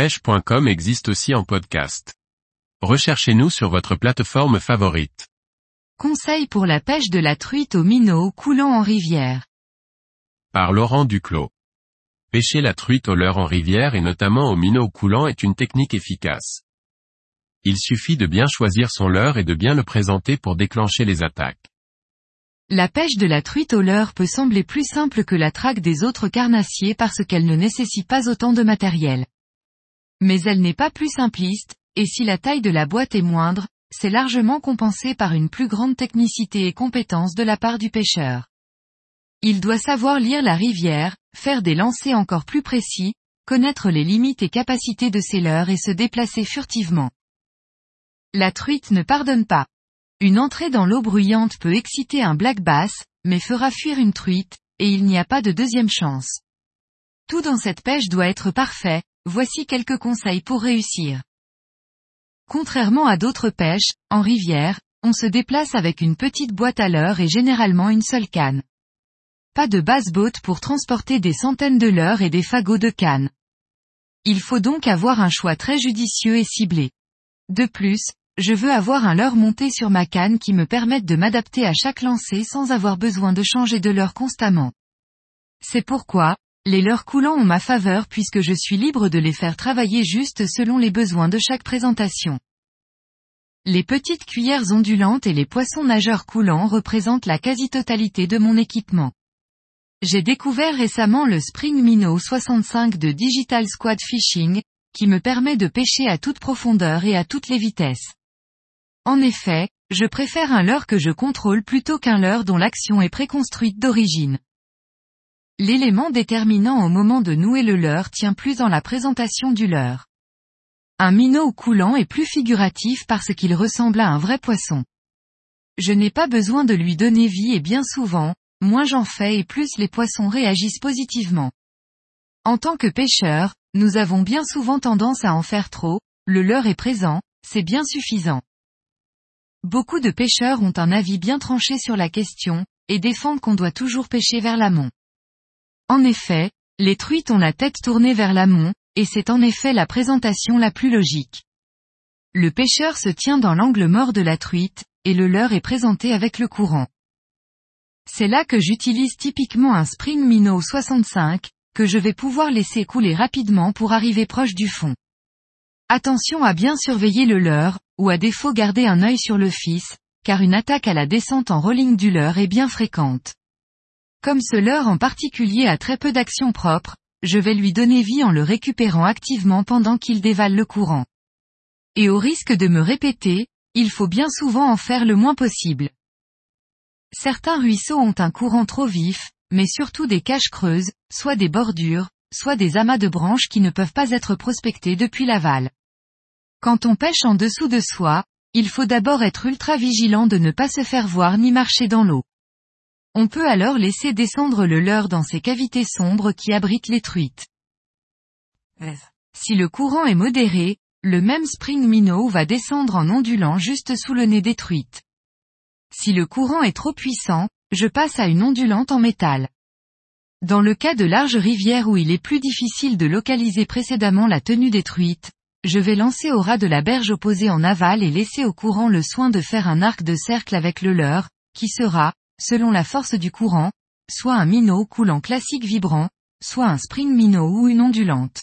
pêche.com existe aussi en podcast. Recherchez-nous sur votre plateforme favorite. Conseil pour la pêche de la truite au minnow coulant en rivière. Par Laurent Duclos. Pêcher la truite au leurre en rivière et notamment au minnow coulant est une technique efficace. Il suffit de bien choisir son leurre et de bien le présenter pour déclencher les attaques. La pêche de la truite au leurre peut sembler plus simple que la traque des autres carnassiers parce qu'elle ne nécessite pas autant de matériel. Mais elle n'est pas plus simpliste, et si la taille de la boîte est moindre, c'est largement compensé par une plus grande technicité et compétence de la part du pêcheur. Il doit savoir lire la rivière, faire des lancers encore plus précis, connaître les limites et capacités de ses leurres et se déplacer furtivement. La truite ne pardonne pas. Une entrée dans l'eau bruyante peut exciter un black bass, mais fera fuir une truite, et il n'y a pas de deuxième chance. Tout dans cette pêche doit être parfait, voici quelques conseils pour réussir. Contrairement à d'autres pêches, en rivière, on se déplace avec une petite boîte à leurre et généralement une seule canne. Pas de basse-boat pour transporter des centaines de leurres et des fagots de cannes. Il faut donc avoir un choix très judicieux et ciblé. De plus, je veux avoir un leurre monté sur ma canne qui me permette de m'adapter à chaque lancer sans avoir besoin de changer de leurre constamment. C'est pourquoi, les leurres coulants ont ma faveur puisque je suis libre de les faire travailler juste selon les besoins de chaque présentation. Les petites cuillères ondulantes et les poissons nageurs coulants représentent la quasi-totalité de mon équipement. J'ai découvert récemment le Spring Minnow 65 de Digital Squad Fishing, qui me permet de pêcher à toute profondeur et à toutes les vitesses. En effet, je préfère un leurre que je contrôle plutôt qu'un leurre dont l'action est préconstruite d'origine. L'élément déterminant au moment de nouer le leurre tient plus dans la présentation du leurre. Un minnow coulant est plus figuratif parce qu'il ressemble à un vrai poisson. Je n'ai pas besoin de lui donner vie et bien souvent, moins j'en fais et plus les poissons réagissent positivement. En tant que pêcheur, nous avons bien souvent tendance à en faire trop, le leurre est présent, c'est bien suffisant. Beaucoup de pêcheurs ont un avis bien tranché sur la question, et défendent qu'on doit toujours pêcher vers l'amont. En effet, les truites ont la tête tournée vers l'amont, et c'est en effet la présentation la plus logique. Le pêcheur se tient dans l'angle mort de la truite, et le leurre est présenté avec le courant. C'est là que j'utilise typiquement un Spring Minnow 65, que je vais pouvoir laisser couler rapidement pour arriver proche du fond. Attention à bien surveiller le leurre, ou à défaut garder un œil sur le fils, car une attaque à la descente en rolling du leurre est bien fréquente. Comme ce leurre en particulier a très peu d'action propre, je vais lui donner vie en le récupérant activement pendant qu'il dévale le courant. Et au risque de me répéter, il faut bien souvent en faire le moins possible. Certains ruisseaux ont un courant trop vif, mais surtout des caches creuses, soit des bordures, soit des amas de branches qui ne peuvent pas être prospectés depuis l'aval. Quand on pêche en dessous de soi, il faut d'abord être ultra vigilant de ne pas se faire voir ni marcher dans l'eau. On peut alors laisser descendre le leurre dans ces cavités sombres qui abritent les truites. Si le courant est modéré, le même spring minnow va descendre en ondulant juste sous le nez des truites. Si le courant est trop puissant, je passe à une ondulante en métal. Dans le cas de larges rivières où il est plus difficile de localiser précédemment la tenue des truites, je vais lancer au ras de la berge opposée en aval et laisser au courant le soin de faire un arc de cercle avec le leurre, qui sera, selon la force du courant, soit un minnow coulant classique vibrant, soit un spring minnow ou une ondulante.